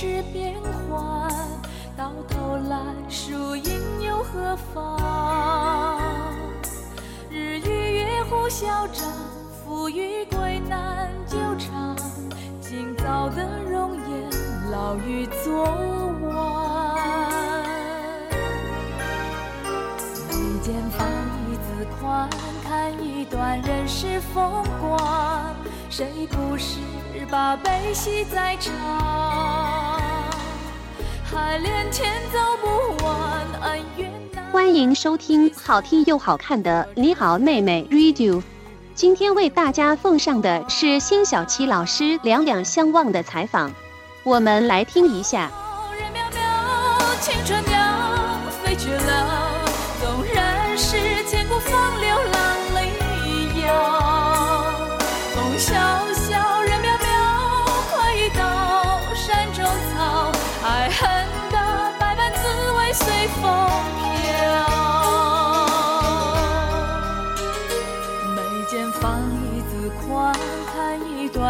世变幻，到头来输赢又何妨？日与月互消长，富与贵难久长。今早的容颜，老于昨晚。眉间放一字宽，看一段人世风光。谁不是把悲喜在尝？欢迎收听好听又好看的《你好妹妹 Radio》。今天为大家奉上的是辛晓琪老师《两两相望》的采访，我们来听一下。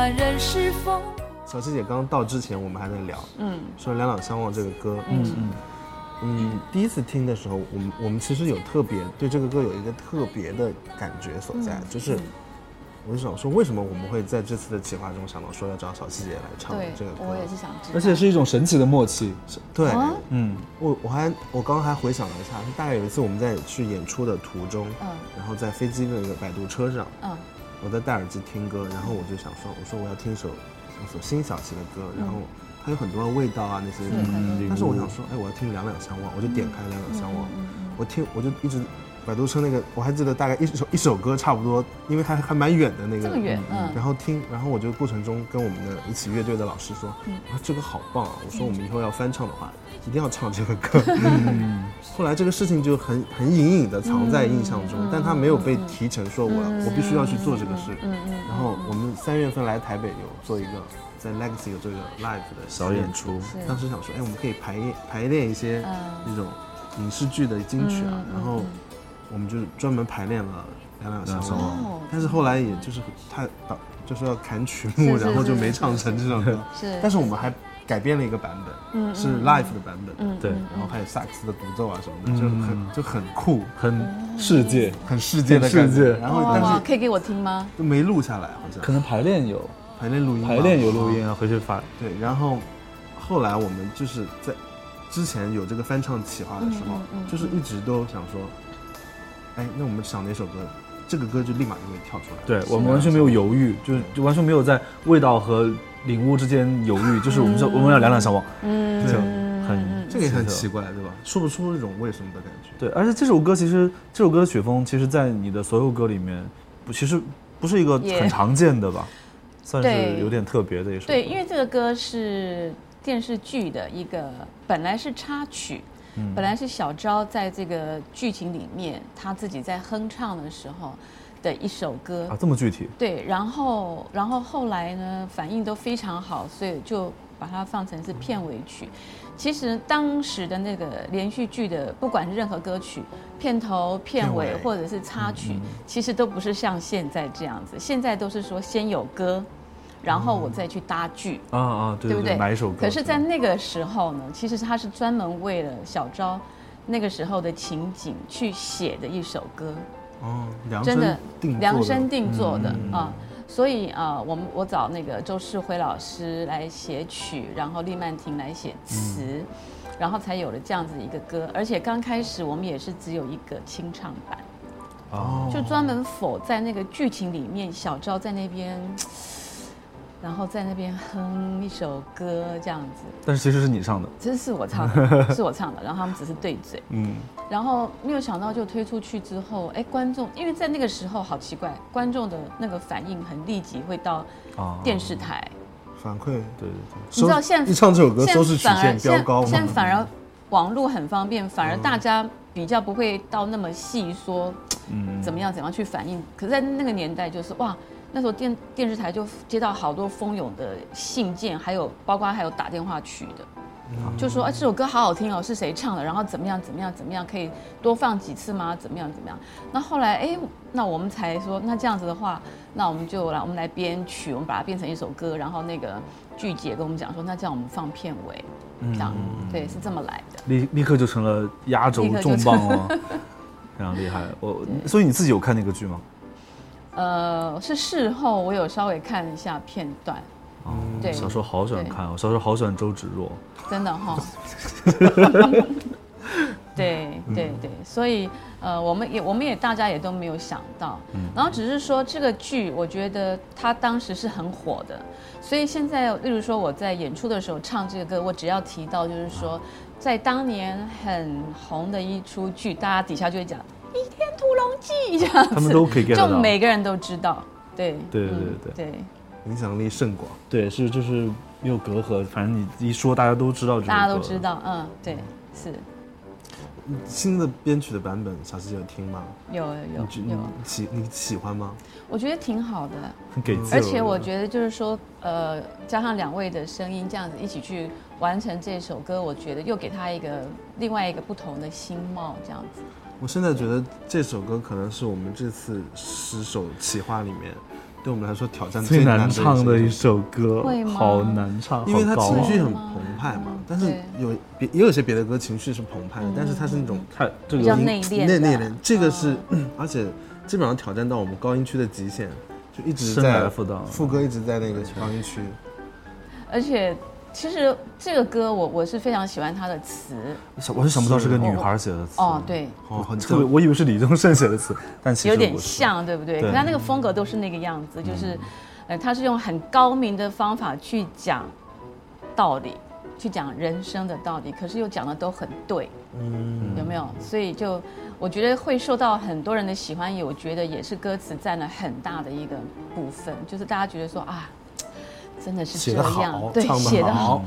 一段人是风。小七姐刚到之前，我们还在聊，嗯。说《两两相望》这个歌，嗯嗯，嗯，第一次听的时候，我们我们其实有特别对这个歌有一个特别的感觉所在，就是我就想说，为什么我们会在这次的企划中想到说要找小七姐来唱这个歌？我也是想知道，而且是一种神奇的默契。对，啊？嗯，我我还我刚刚还回想了一下，大概有一次我们在去演出的途中，嗯。然后在飞机的那个摆渡车上，嗯我在戴耳机听歌，然后我就想说，我说我要听首一首辛晓琪的歌，然后它有很多的味道啊那些，嗯但是我想说，哎，我要听两两相望，我就点开两两相望，嗯。我听我就一直摆渡车那个，我还记得大概一首一首歌差不多，因为还还蛮远的那个，这么远，嗯，然后听，然后我就过程中跟我们的一起乐队的老师说，嗯啊，这个好棒啊！我说我们以后要翻唱的话，一定要唱这个歌。嗯，后来这个事情就很很隐隐的藏在印象中，但他没有被提成说我我必须要去做这个事。嗯嗯然后我们三月份来台北有做一个在 Legacy 有这个 live 的小演出。当时想说，哎，我们可以排练排练一些嗯。那种影视剧的金曲啊嗯，然后我们就专门排练了两两相望。哦，但是后来也就是他导就是要砍曲目，然后就没唱成这首歌。是，但是我们还改编了一个版本，嗯是 live 的版本，嗯对然后还有萨克斯的独奏啊什么的，就很就很酷，很世界，很世界的感觉。世界然后但，是可以给我听吗？就没录下来，好像可能排练有，排练录音，排练有录音啊，回去发。对，然后后来我们就是在之前有这个翻唱企划的时候就是一直都想说，哎，那我们想哪首歌，这个歌就立马就会跳出来。对我们完全没有犹豫，就是就完全没有在味道和领悟之间犹豫，就是我们说我们要两两相望，嗯就嗯很这个也很奇怪，对吧？说不出那种为什么的感觉。对，而且这首歌其实这首歌的曲风，其实，在你的所有歌里面，不，其实不是一个很常见的吧，算是有点特别的一首歌。对，因为这个歌是电视剧的一个，本来是插曲，嗯本来是小昭在这个剧情里面他自己在哼唱的时候的一首歌。啊这么具体，对，然后然后后来呢，反应都非常好，所以就把它放成是片尾曲。其实当时的那个连续剧的，不管是任何歌曲，片头、片尾片尾或者是插曲，其实都不是像现在这样子。现在都是说先有歌，然后我再去搭剧。啊啊，对对不对？哪一首歌？可是，在那个时候呢，其实他是专门为了小昭那个时候的情景去写的一首歌，哦，量真的量身定做的嗯啊。所以啊，我们我找那个周世辉老师来写曲，然后厉曼婷来写词，然后才有了这样子一个歌。而且刚开始我们也是只有一个清唱版，哦，就专门否在那个剧情里面，小昭在那边，然后在那边哼一首歌这样子。但是其实是你唱的，其实是我唱的，是我唱的，然后他们只是对嘴，嗯，然后没有想到就推出去之后，哎，观众因为在那个时候好奇怪，观众的那个反应很立即会到啊。电视台，反馈，对对对，你知道现在一唱这首歌收视曲线飙高现在现在嘛？反而网络很方便，反而大家比较不会到那么细说嗯，怎么样怎么样去反应。可是，在那个年代，就是哇，那时候电电视台就接到好多蜂拥的信件，还有包括还有打电话去的。就说啊这首歌好好听哦，是谁唱的？然后怎么样怎么样怎么样，可以多放几次吗？怎么样怎么样？那后来哎，那我们才说，那这样子的话，那我们就来我们来编曲，我们把它变成一首歌，然后那个剧姐跟我们讲说，那这样我们放片尾，这样对是这么来的。立立刻就成了压轴重磅了，非常厉害。我所以你自己有看那个剧吗？呃，是事后我有稍微看一下片段，哦，对。小时候好喜欢看，我小时候好喜欢周芷若。真的哈。对对对，所以呃，我们也我们也大家也都没有想到，然后只是说这个剧，我觉得它当时是很火的，所以现在例如说我在演出的时候唱这个歌，我只要提到就是说，在当年很红的一出剧，大家底下就会讲《倚天屠龙记》这样子，他们都可以 get 就每个人都知道，对对对嗯对对，影响力甚广。对，是就是没有隔阂，反正你一说大家都知道这个大家都知道，嗯，对，是新的编曲的版本，小七有听吗？有有你有，你喜你喜欢吗？我觉得挺好的。很给劲。而且我觉得就是说，呃，加上两位的声音这样子一起去完成这首歌，我觉得又给他一个另外一个不同的新貌，这样子。我现在觉得这首歌可能是我们这次十首企划里面，对我们来说挑战最难难唱的一首首歌好难唱，因为它情绪很澎湃嘛嗯。但是有别也有些别的歌情绪是澎湃的，但是它是那种太这比较个内敛的。内内敛，这个是嗯而且基本上挑战到我们高音区的极限，就一直在副歌一直在那个高音区。而且其实这个歌我我是非常喜欢它的词。想我是想不到是个女孩写的词。哦，，对，哦，很特别。我以为是李宗盛写的词，但其实有点。像，对不对？对。可它那个风格都是那个样子，就是，呃，他是用很高明的方法去讲道理，去讲人生的道理，可是又讲的都很对，嗯，有没有？所以就我觉得会受到很多人的喜欢，也我觉得也是歌词占了很大的一个部分，就是大家觉得说啊，真的是写的好，对，写的好好，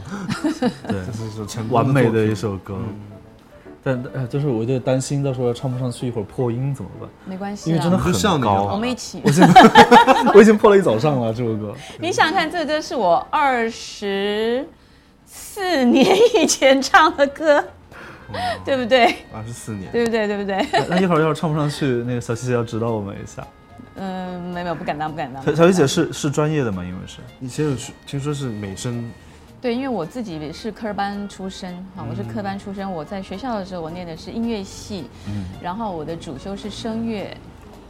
对这，是一首成完美的一首歌。但呃，就是我就担心到时候唱不上去，一会儿破音怎么办？没关系啊，因为真的很像你高我们一起。我已经破了一早上了这首歌。你想想看，这个歌是我二十四年以前唱的歌，对不对？二十四年，对不对？对不对？那一会儿要是唱不上去，那个小七姐要指导我们一下。嗯，没有，没有不敢当，不敢当。小小七姐是是专业的吗？因为是以前有听说是美声，对，因为我自己是科班出身，哈，我是科班出身。我在学校的时候，我念的是音乐系，嗯然后我的主修是声乐，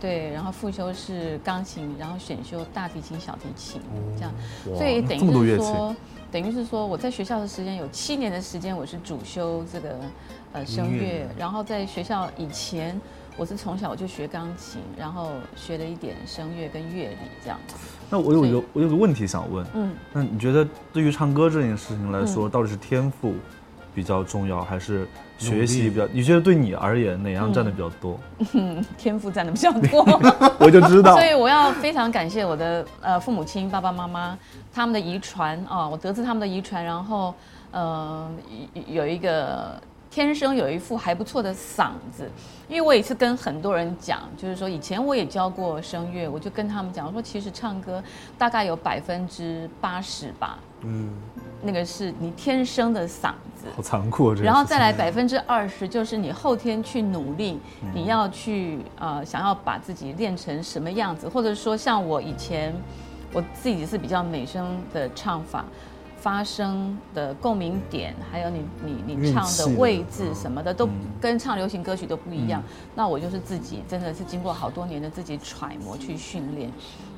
对，然后副修是钢琴，然后选修大提琴、小提琴，这样，所以等于这么多乐器是说，等于是说我在学校的时间有七年的时间，我是主修这个呃声乐，然后在学校以前。我是从小我就学钢琴，然后学了一点声乐跟乐理这样子。那我有一个我有个问题想问，嗯，那你觉得对于唱歌这件事情来说，到底是天赋比较重要，还是学习比较？你觉得对你而言哪样占的比较多？天赋占的比较多。我就知道所，以我要非常感谢我的呃父母亲、爸爸妈妈他们的遗传啊，我得知他们的遗传，然后呃有有一个天生有一副还不错的嗓子，因为我也是跟很多人讲，就是说以前我也教过声乐，我就跟他们讲我说，其实唱歌大概有百分之八十吧，嗯，那个是你天生的嗓子，好残酷啊！这然后再来百分之二十，就是你后天去努力，嗯你要去呃想要把自己练成什么样子，或者说像我以前我自己是比较美声的唱法。发声的共鸣点，还有你你你唱的的位置什么的，都嗯。跟唱流行歌曲都不一样。那我就是自己真的是经过好多年的自己揣摩去训练，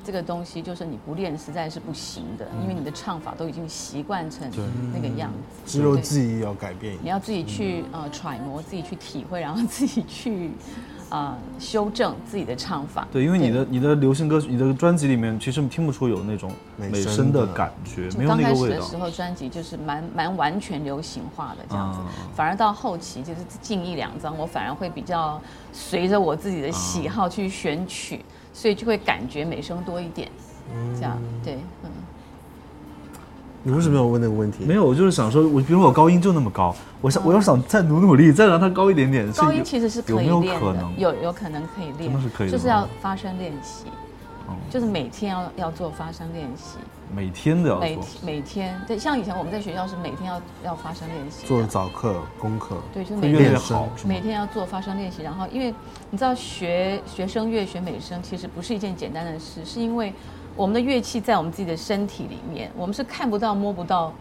这个东西就是你不练实在是不行的，因为你的唱法都已经习惯成那个样子。只有自己要改变。你要自己去呃揣摩，自己去体会，然后自己去啊、呃修正自己的唱法。对，因为你的你的流行歌曲，你的专辑里面其实听不出有那种美美声的感觉，没有刚开那个味道。始的时候，专辑就是蛮蛮完全流行化的这样子，啊。反而到后期就是近一两张，我反而会比较随着我自己的喜好去选曲，所以就会感觉美声多一点，这样。对，嗯。你为什么要问那个问题？没有，我就是想说，我比如我高音就那么高，我想我要想再努努力，再让它高一点点。高音其实是可以有没有练的，可能？有有可能可以练，真的是可以就是要发声练习，哦就是每天要要做发声练习，每天的要每做。每天对，像以前我们在学校是每天要要发声练习做，早课、功课，对，就是会越来越每天好，是吗每天要做发声练习，然后因为你知道学学声乐、学美声其实不是一件简单的事，是因为我们的乐器在我们自己的身体里面，我们是看不到、摸不到，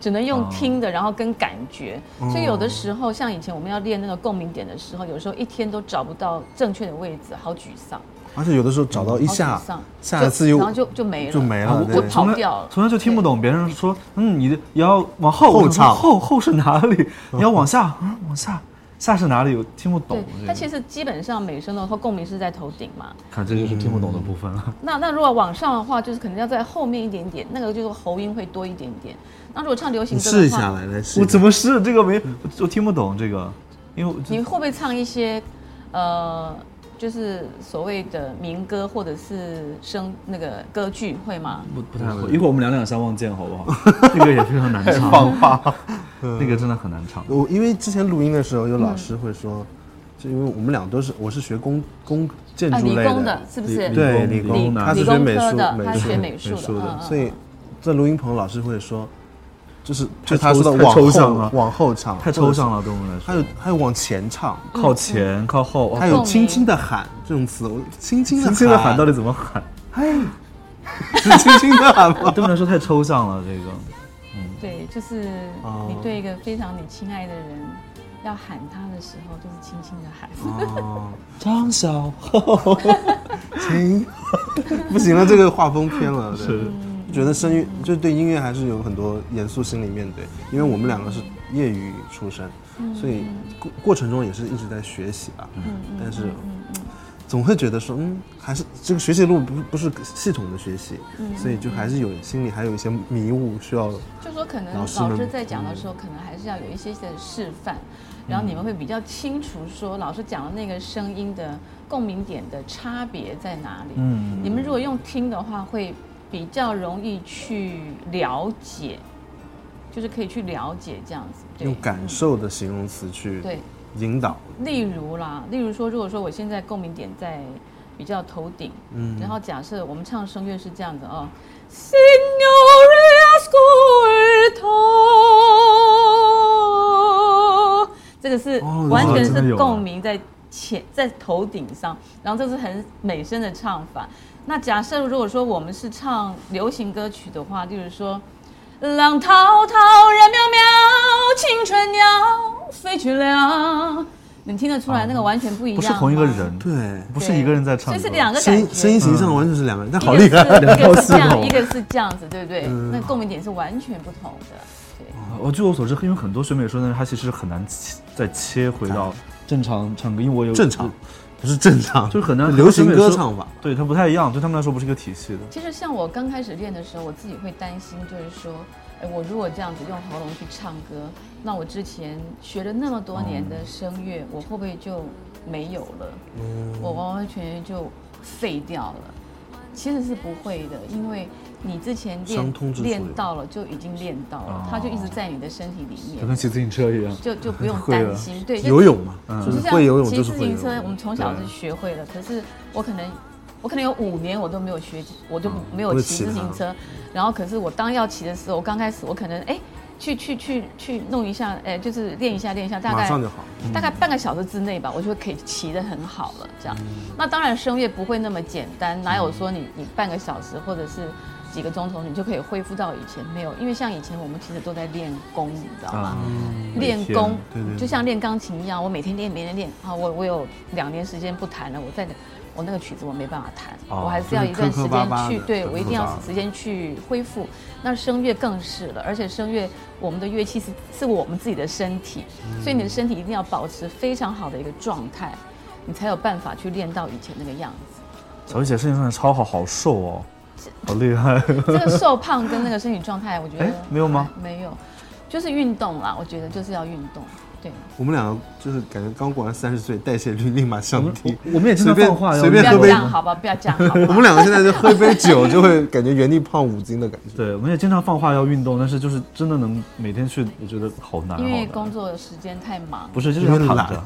只能用哦听的，然后跟感觉。哦所以有的时候，像以前我们要练那个共鸣点的时候，有时候一天都找不到正确的位置，好沮丧，而且有的时候找到一下，，下一次又然后就就没了，就没了，就跑掉了。从来就听不懂别人说，嗯，你的也要往后后后后是哪里？你要往下，嗯，往下，下是哪里？有听不懂它其实基本上美声的话，共鸣是在头顶嘛。看这就是听不懂的部分了。那那如果往上的话，就是可能要在后面一点点，那个就是喉音会多一点点。那如果唱流行歌的话，试一下来来试。我怎么试这个没？我我听不懂这个，因为你会不会唱一些，呃，就是所谓的民歌或者是声那个歌剧会吗？不不太会。一会儿我们两两相望见好不好？这个也非常难唱，放话？那个真的很难唱。我因为之前录音的时候，有老师会说，就因为我们俩都是我是学工工建啊，筑类理工的，是不是？对理理工工，的他是学美术的，他术学美术的，所以在录音棚老师会说，就是就他说的抽太往后抽象了往后唱，太抽象了。对我们来说。还有还有往前唱，靠前靠后，还哦有轻轻的喊这种词，我轻轻的轻轻的喊到底怎么喊？哎，是轻轻的喊吗？对我们来说太抽象了，这个。嗯对，就是哦你对一个非常你亲爱的人要喊他的时候，就是轻轻的喊。哦，张小 厚，轻，不行了，这个画风偏了，对是觉得声乐就对音乐还是有很多严肃心理面对，因为我们两个是业余出身，所以过过程中也是一直在学习吧。嗯但是总会觉得说，嗯，还是这个学习路不不是系统的学习，所以就还是有心里还有一些迷雾需要。就说可能老师们老师在讲的时候，可能还是要有一些些的示范，然后你们会比较清楚说老师讲的那个声音的共鸣点的差别在哪里。嗯，你们如果用听的话，会比较容易去了解，就是可以去了解这样子。对。用感受的形容词去对，引导，例如啦，例如说，如果说我现在共鸣点在比较头顶，嗯。然后假设我们唱声乐是这样子哦，Signore ascolto，这个是哦完全是哇真的有啊。共鸣在前在头顶上，然后这是很美声的唱法。那假设如果说我们是唱流行歌曲的话，就是说。浪滔滔，人渺渺，青春鸟飞去了。你听得出来，那个完全不一样吗，不是同一个人，对，不是一个人在唱就，是两个声音。声音形象完全是两个人，但一好厉害。个是一个是这样，两套系统一个是这样子，对不对？嗯那共鸣点是完全不同的。对，我据我所知，因为很多学美术的人，他其实很难切再切回到正常唱歌，因为我有正常，不是正常，就是很难流行歌唱法。对它不太一样，对他们来说不是一个体系的。其实像我刚开始练的时候，我自己会担心，就是说，哎，我如果这样子用喉咙去唱歌，那我之前学了那么多年的声乐，我会不会就没有了？我完完全全就废掉了。其实是不会的，因为你之前练练到了，就已经练到了，它就一直在你的身体里面，就跟骑自行车一样，就就不用担心。对，就游泳嘛，嗯就是像会游泳骑自行车，我。们从小是学会了，可是我可能我可能有五年我都没有学，我就没有骑自行车。然后可是我当要骑的时候，我刚开始我可能哎去去去去弄一下，哎就是练一下练一下，大概上就好。大概半个小时之内吧，我就可以骑得很好了。这样，那当然声乐不会那么简单，哪有说你你半个小时或者是几个钟头你就可以恢复到以前没有？因为像以前我们其实都在练功，你知道吗？啊，练功对对，对就像练钢琴一样，我每天练，每天练。啊，我我有两年时间不弹了，我在我那个曲子我没办法弹，哦我还是要一段时就是磕磕巴巴的间去，对我一定要时间去恢复。那声乐更是了，而且声乐我们的乐器是是我们自己的身体，所以你的身体一定要保持非常好的一个状态，你才有办法去练到以前那个样子。小玉姐身体上超好，好瘦哦，好厉害。这个瘦胖跟那个身体状态，我觉得哎没有吗没有，就是运动啦。我觉得就是要运动。对，我们两个就是感觉刚过完三十岁，代谢率立马降低。我们也经常随便放话要不要随便喝杯这样好吧，不要这样好我。们两个现在就喝一杯酒，就会感觉原地胖五斤的感觉。对，我们也经常放话要运动，但是就是真的能每天去，我觉得好难。因为工作时间太忙，不是就是因为躺着，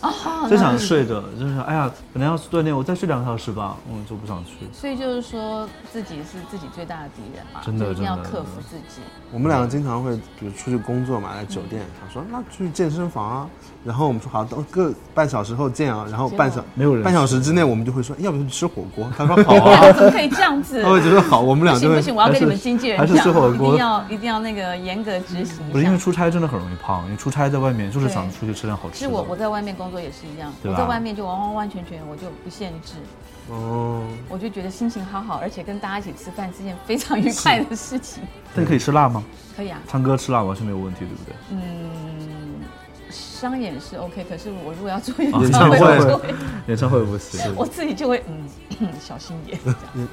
哦就想睡着，就是哎呀，本来要锻炼，我再睡两个小时吧，嗯，就不想去。所以就是说自己是自己最大的敌人嘛，真的就一定要克服自己。我们两个经常会，比如出去工作嘛，在酒店，他说那去健身房啊，然后我们说好，等个半小时后见啊，然后半小没有人半小时之内，我们就会说要不要去吃火锅？他说好 怎么可以这样子？他会觉得好，我们不俩就会行不行，我要跟你们经纪人还是讲，吃火锅一定要一定要那个严格执行。不是因为出差真的很容易胖，因为出差在外面就是对想出去吃点好吃的。其实我我在外面工作也是一样，我在外面就完完完全全我就不限制，哦，我就觉得心情好好，而且跟大家一起吃饭是件非常愉快的事情。但可以吃辣吗？可以啊，唱歌吃辣完全没有问题，对不对？嗯，商演是 OK，可是我如果要做演啊唱会，演唱会我就会演唱会 不行。我自己就会嗯 小心一点。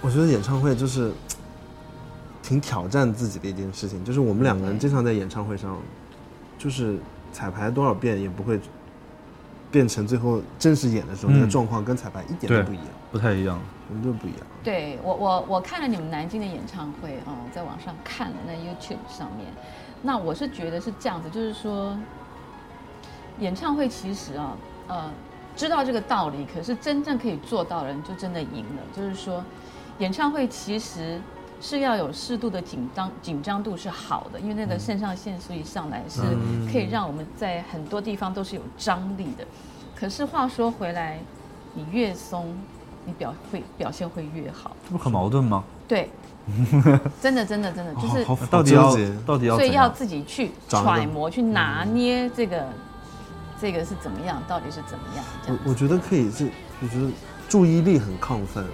我觉得演唱会就是挺挑战自己的一件事情，就是我们两个人经常在演唱会上，就是彩排多少遍也不会变成最后正式演的时候、那个嗯状况跟彩排一点都不一样，不太一样。我们就不一样。对我我我看了你们南京的演唱会哦，在网上看了那 YouTube 上面，那我是觉得是这样子，就是说，演唱会其实啊，呃，知道这个道理，可是真正可以做到的人就真的赢了。就是说，演唱会其实是要有适度的紧张紧张度是好的，因为那个肾上腺素一上来是可以让我们在很多地方都是有张力的。可是话说回来，你越松，你表会表现会越好。这不很矛盾吗？对，真的真的真的就是，到底要到底要所以要？自己去揣摩、去拿捏这个这个是怎么样，到底是怎么样这样。我我觉得可以是，我觉得注意力很亢奋，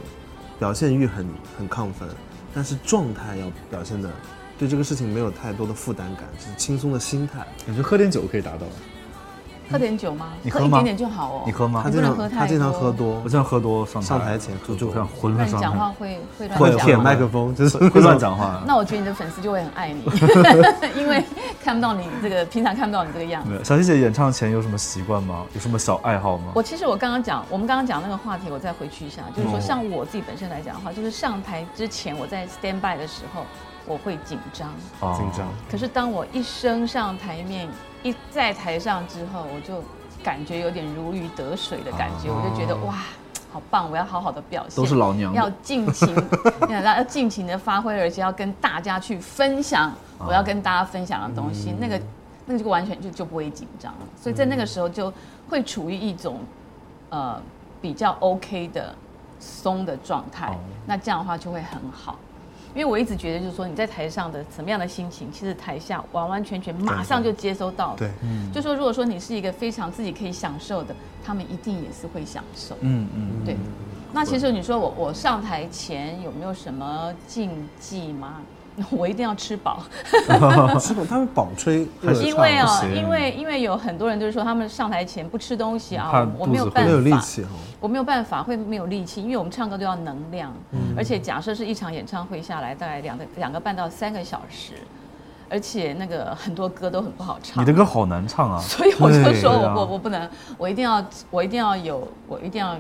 表现欲很很亢奋，但是状态要表现的对这个事情没有太多的负担感，是轻松的心态。感觉喝点酒可以达到。喝点酒吗？你喝吗一点点就好哦。你喝吗他经你不能喝太常他经常喝多我，经常喝多上上台前就就很浑那你身上台，讲话会会乱会讲吗舔麦克风，就是会乱。讲话。那我觉得你的粉丝就会很爱你，因为看不到你这个平常看不到你这个样子小希姐演唱前有什么习惯吗？有什么小爱好吗？我其实我刚刚讲，我们刚刚讲那个话题，我再回去一下，就是说，哦像我自己本身来讲的话，就是上台之前我在 stand by 的时候，我会紧张。哦紧张。可是当我一升上台面，一在台上之后，我就感觉有点如鱼得水的感觉，哦我就觉得哇，好棒！我要好好的表现，都是老娘要尽情，要 要尽情的发挥，而且要跟大家去分享我要跟大家分享的东西，嗯那个那个就完全就就不会紧张了。所以在那个时候就会处于一种呃比较 OK 的松的状态，哦那这样的话就会很好。因为我一直觉得，就是说你在台上的什么样的心情，其实台下完完全全马上就接收到了。对，就说如果说你是一个非常自己可以享受的，他们一定也是会享受。嗯嗯，对。那其实你说我我上台前有没有什么禁忌吗？我一定要吃饱，吃饱？他们饱吹 因为哦，因为因为有很多人就是说他们上台前不吃东西啊，我我没有办没有力法，气哈。我没有办法会没有力气，因为我们唱歌都要能量，嗯而且假设是一场演唱会下来大概两个两个半到三个小时，而且那个很多歌都很不好唱，你的歌好难唱啊。所以我就说我、我我不能，我一定要我一定要有我一定要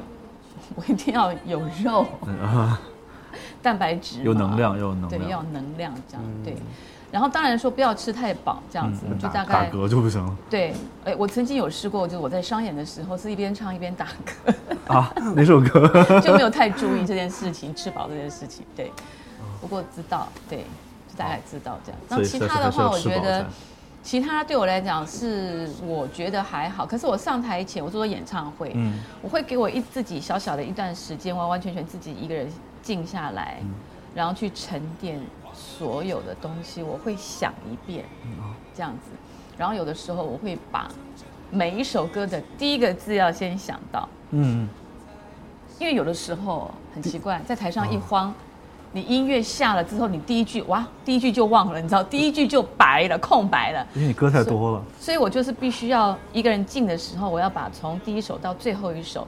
我一定要有肉，蛋白质有能量，有能对，要。能量这样、对。然后当然说不要吃太饱，这样子、嗯就大概打嗝就不行了对。哎，我曾经有试过，就是我在商演的时候是一边唱一边打嗝，啊！哪首歌？就没有太注意这件事情，吃饱这件事情。对，不过知道，对，就大概知道这样。那其他的话，我觉得。其他对我来讲是我觉得还好，可是我上台前，我做演唱会，嗯我会给我一自己小小的一段时间，完完全全自己一个人静下来，嗯然后去沉淀所有的东西，我会想一遍，嗯这样子。然后有的时候我会把每一首歌的第一个字要先想到，嗯，因为有的时候很奇怪，在台哦上一慌，你音乐下了之后，你第一句哇，第一句就忘了，你知道，第一句就白了，空白了。因为你歌太多了。所以我就是必须要一个人静的时候，我要把从第一首到最后一首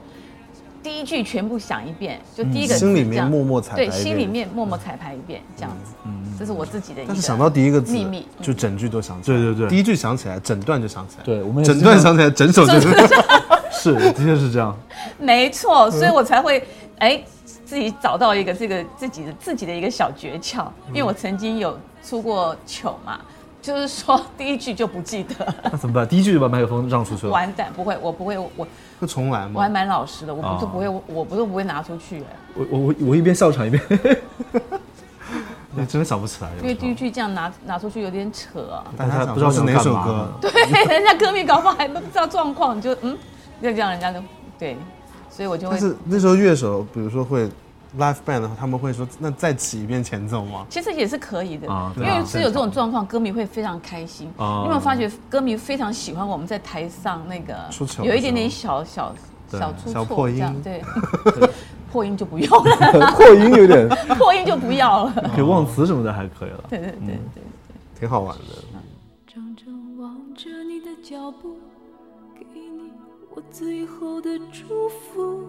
第一句全部想一遍，就第一个字心里面默默彩排对，心里面默默彩排一遍，这样子。嗯这是我自己的一个。但是想到第一个字秘密，就整句都想起来。对对对第一句想起来，整段就想起来。对我们整段想起来，整首就是。是，的确是这样。没错，所以我才会哎自己找到一个这个自己的自己的一个小诀窍，因为我曾经有出过糗嘛，就是说第一句就不记得，那怎么办？第一句就把麦克风让出去了。完蛋，不会，我不会，我会重来吗我还吗？蛮老实的，我不哦都不会，我不都不会拿出去，哎我我我我一边笑场一边，你真的想不起来。因为第一句这样拿拿出去有点扯啊，大家不知道是哪首歌？对，人家歌迷搞不好还不知道状况，你就嗯，就这样人家就对，所以我就会但是那时候乐手，比如说会 live band 的话，他们会说那再起一遍前奏吗？其实也是可以的，因啊对啊为是有这种状况，歌迷会非常开心。啊你有没有发觉，歌迷非常喜欢我们在台上那个出糗的有一点点小小小出错破音这样对，破音就不用了，破音有点，破音就不要了。可以忘词什么的还可以了。对对对对，挺好玩的。怔怔望着你的脚步，给你我最后的祝福。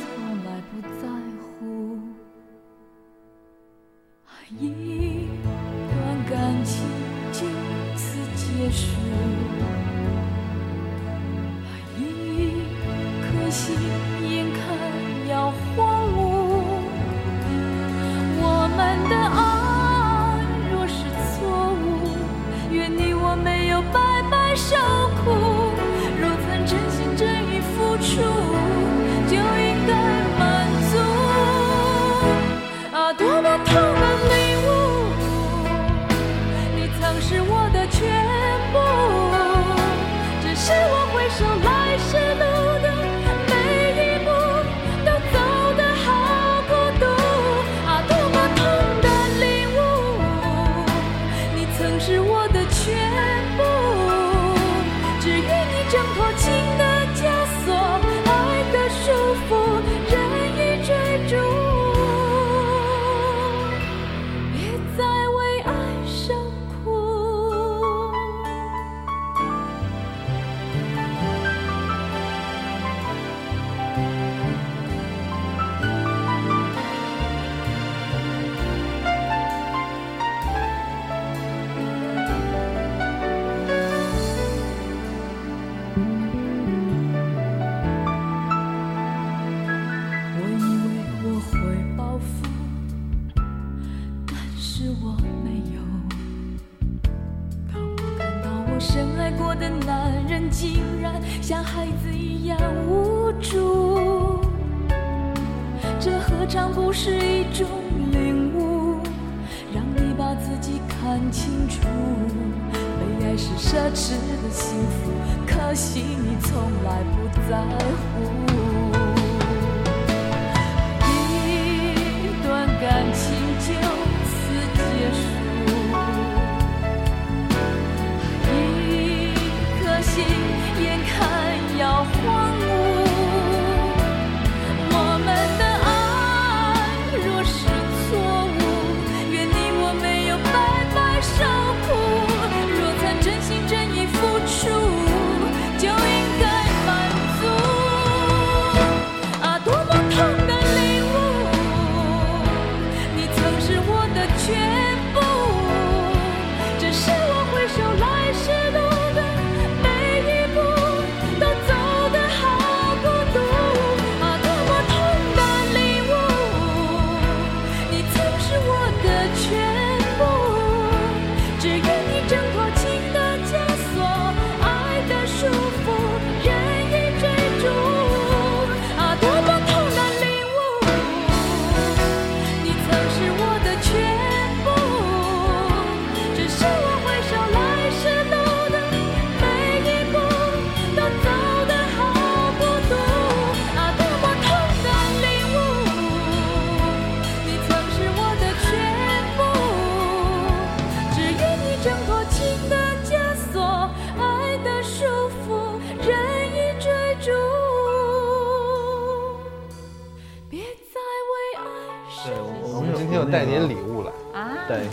点礼物来。啊，对，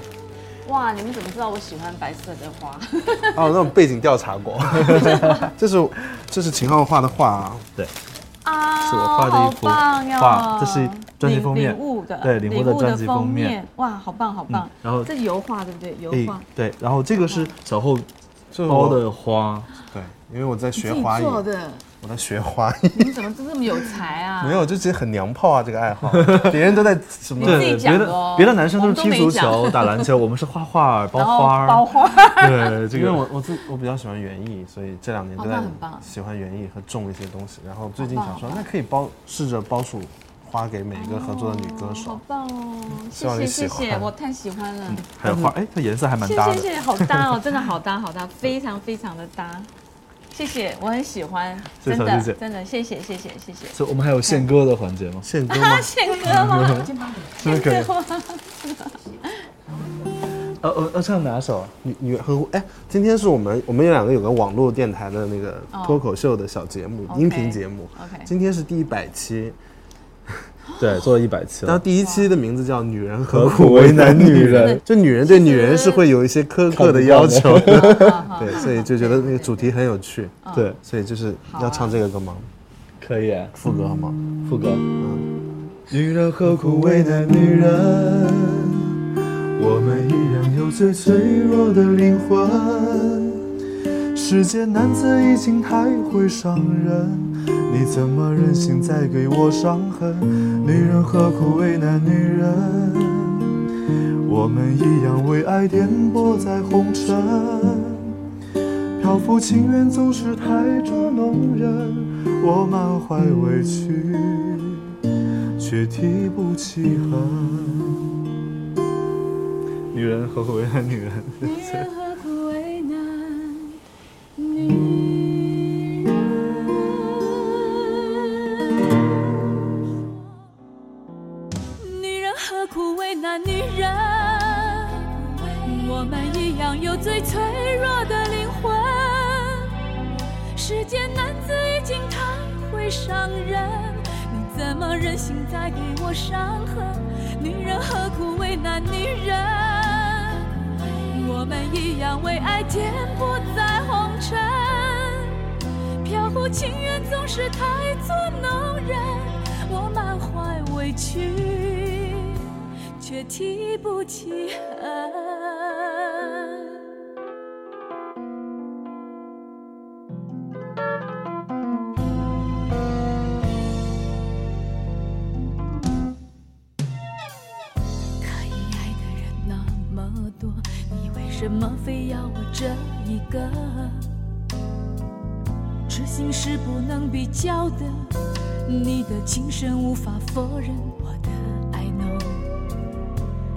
哇，你们怎么知道我喜欢白色的花？哦，那种背景调查过。这是这是秦昊画的画啊，对，啊，是我画的一幅好棒哟。画这是专辑领封面。礼物的，对礼物的专辑封面。哇，好棒好棒。嗯。然后这是油画对不对？油诶画，对，然后这个是小后包的花，对，因为我在学花艺，做的，我在学花艺。你怎么这么有才啊？没有，就其实很娘炮啊，这个爱好，别人都在什么？自己对，别讲的别的男生都是踢足球、打篮球，我们是画画、包花儿。包花，对，这因为个我我自我比较喜欢园艺，所以这两年哦都在那很棒喜欢园艺和种一些东西。然后最近想说，那可以包试着包束花给每一个合作的女歌手好。棒哦！谢谢谢谢，我太喜欢了。还有花，哎，它颜色还蛮搭的。谢谢谢谢，好搭哦，真的好搭好搭，非常非常的搭。谢谢，我很喜欢，真的谢谢真的，谢谢谢谢谢谢。所以我们还有献歌的环节吗？献歌吗啊，？宪哥吗？真的可以。呃呃呃，唱哪首啊？女女和哎，今天是我们我们有两个有个网络电台的那个哦脱口秀的小节目音频节目。OK 今天是第一百期，对，做了一百期了。然后第一期的名字叫《女人何何苦苦为难女女人》，就女人对女人是会有一些苛刻的要求好的，对，所以就觉得那个主题很有趣，对，所以就是要唱这个歌吗？可以。副歌好吗？副歌。嗯，女人何苦为难女人？我们一样有最脆弱的灵魂。世间男子已经太会伤人，你怎么忍心再给我伤痕？女人何苦为难女人？我们一样为爱颠簸在红尘。漂浮情缘总是太捉弄人，我满怀委屈，却提不起恨。女人何苦为难女人？女人？女人何苦为难女人？我们一样有最脆弱的灵魂。世间男子已经太会伤人，你怎么忍心再给我伤痕？女人何苦为难女人？我们一样为爱颠簸在红尘，飘忽情缘总是太作弄人，我满怀委屈，却提不起恨。心是不能比较的，你的情深无法否认我的 I know，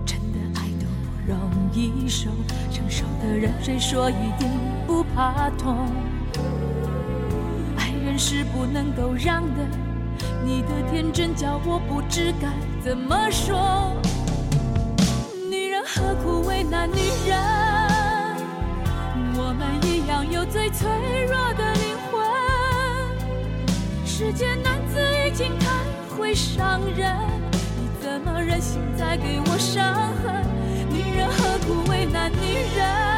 真的爱都不容易受，成熟的人谁说一定不怕痛？爱人是不能够让的，你的天真叫我不知该怎么说。女人何苦为难女人？我们一样有最脆弱的。世间男子已经太会伤人，你怎么忍心再给我伤痕？女人何苦为难女人？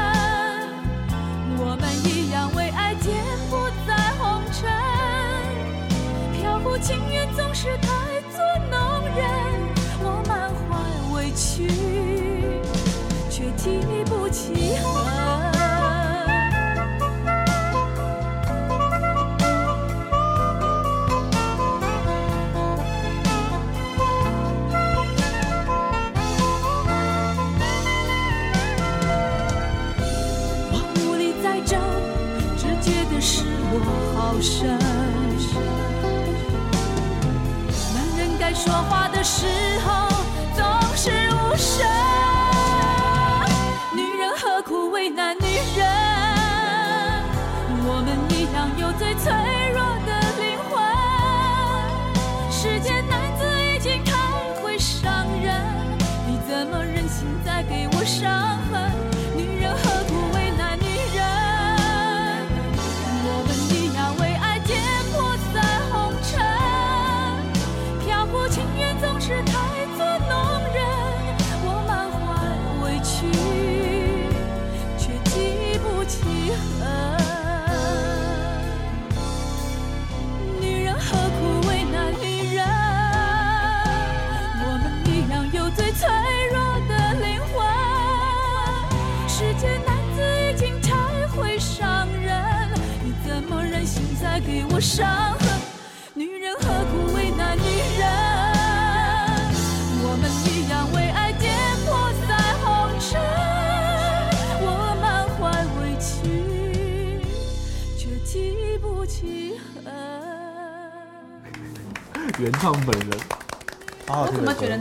说话的时候总是无声，女人何苦为难女人？我们一样有最脆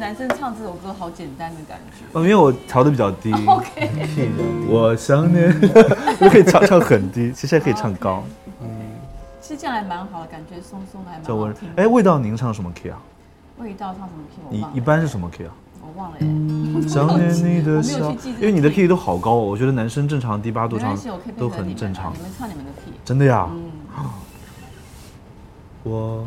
男生唱这首歌好简单的感觉哦，因为我调的比较低。OK，我想念，我可以唱唱很低，其实也可以唱高，嗯其实这样还蛮好的，感觉松松的还蛮叫温好听。哎，味道您唱什么 key 啊？味道唱什么 key 我忘了，一一般是什么 key 啊？我忘了耶。想念你的笑因为你的 key key 都好高哦，我觉得男生正常低八度唱都很正常你。们唱你们的 key。真的呀？嗯，我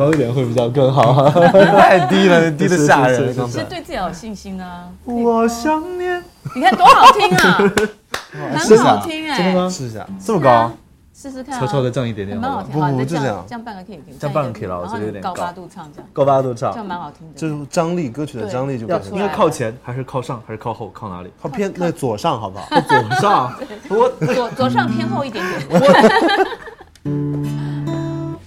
高一点会比较更好。太低了，低的吓人。是是是其实对自己有信心啊。我想念，你看多好听啊，很好听哎。真的吗？试一下，这么高？试试看啊。悄悄的降一点点蛮好听。好，不不这样就这样这样半个以，这样半个 key 了我觉得有点高八度唱这样，高八度唱这样。蛮好听的。就是张力，歌曲的张力就要变成应该靠前还是靠上还是靠后？靠哪里？靠偏那左上好不好？左上。我左左上偏后一点点。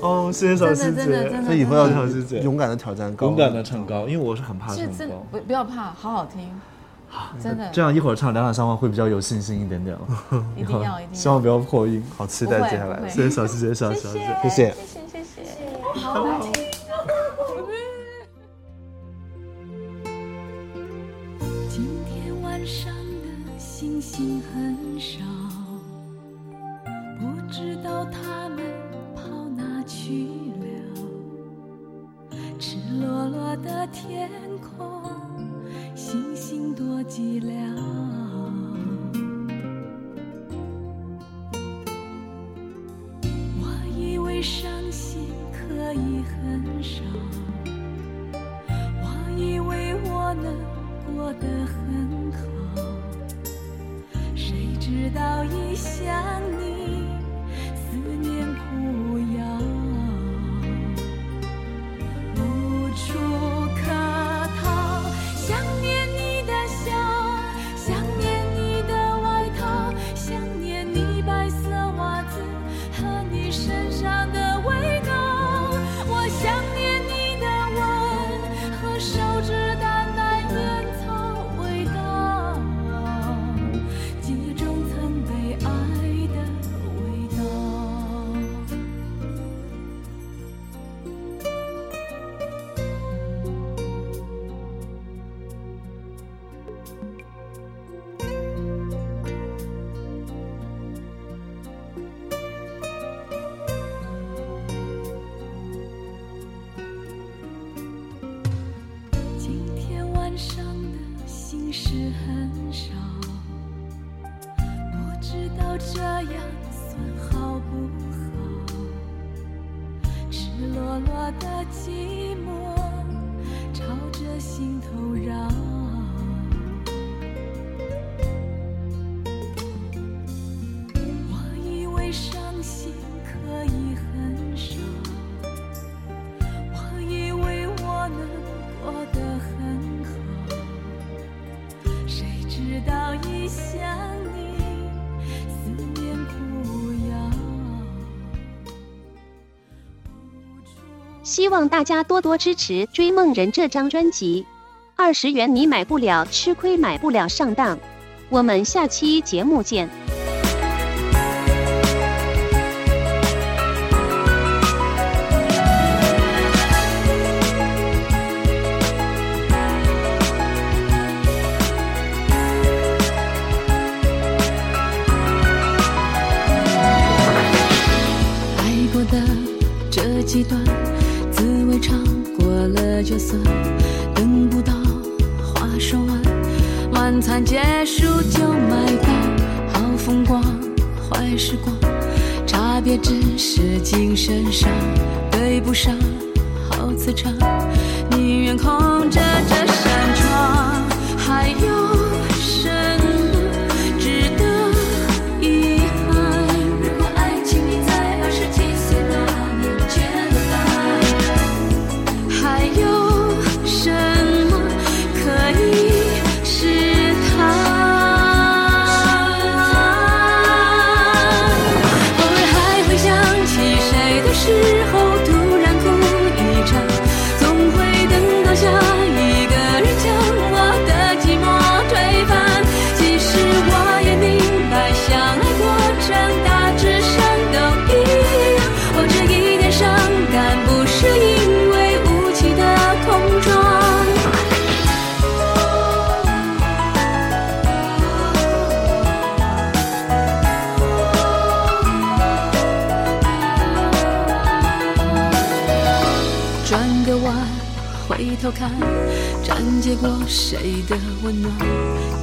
哦，谢谢小师真的真的姐真，的所以以后要小师姐勇敢的挑战高，勇敢的唱高，因为我是很怕唱高。不不要怕，好好听，真的这样一会儿唱两两相望会比较有信心一点点了。一定要一定要。希望不要破音。好期待接下来。谢谢小师姐，小小师姐。谢谢。谢谢谢谢。好希望大家多多支持《追梦人》这张专辑，二十元你买不了，吃亏买不了上当。我们下期节目见。看，斩结过谁的温暖？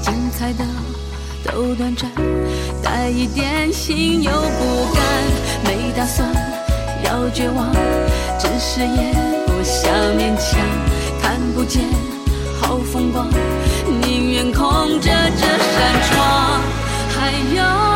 精彩的都短暂，带一点心又不甘，没打算要绝望，只是也不想勉强。看不见好风光，宁愿空着这扇窗，还有。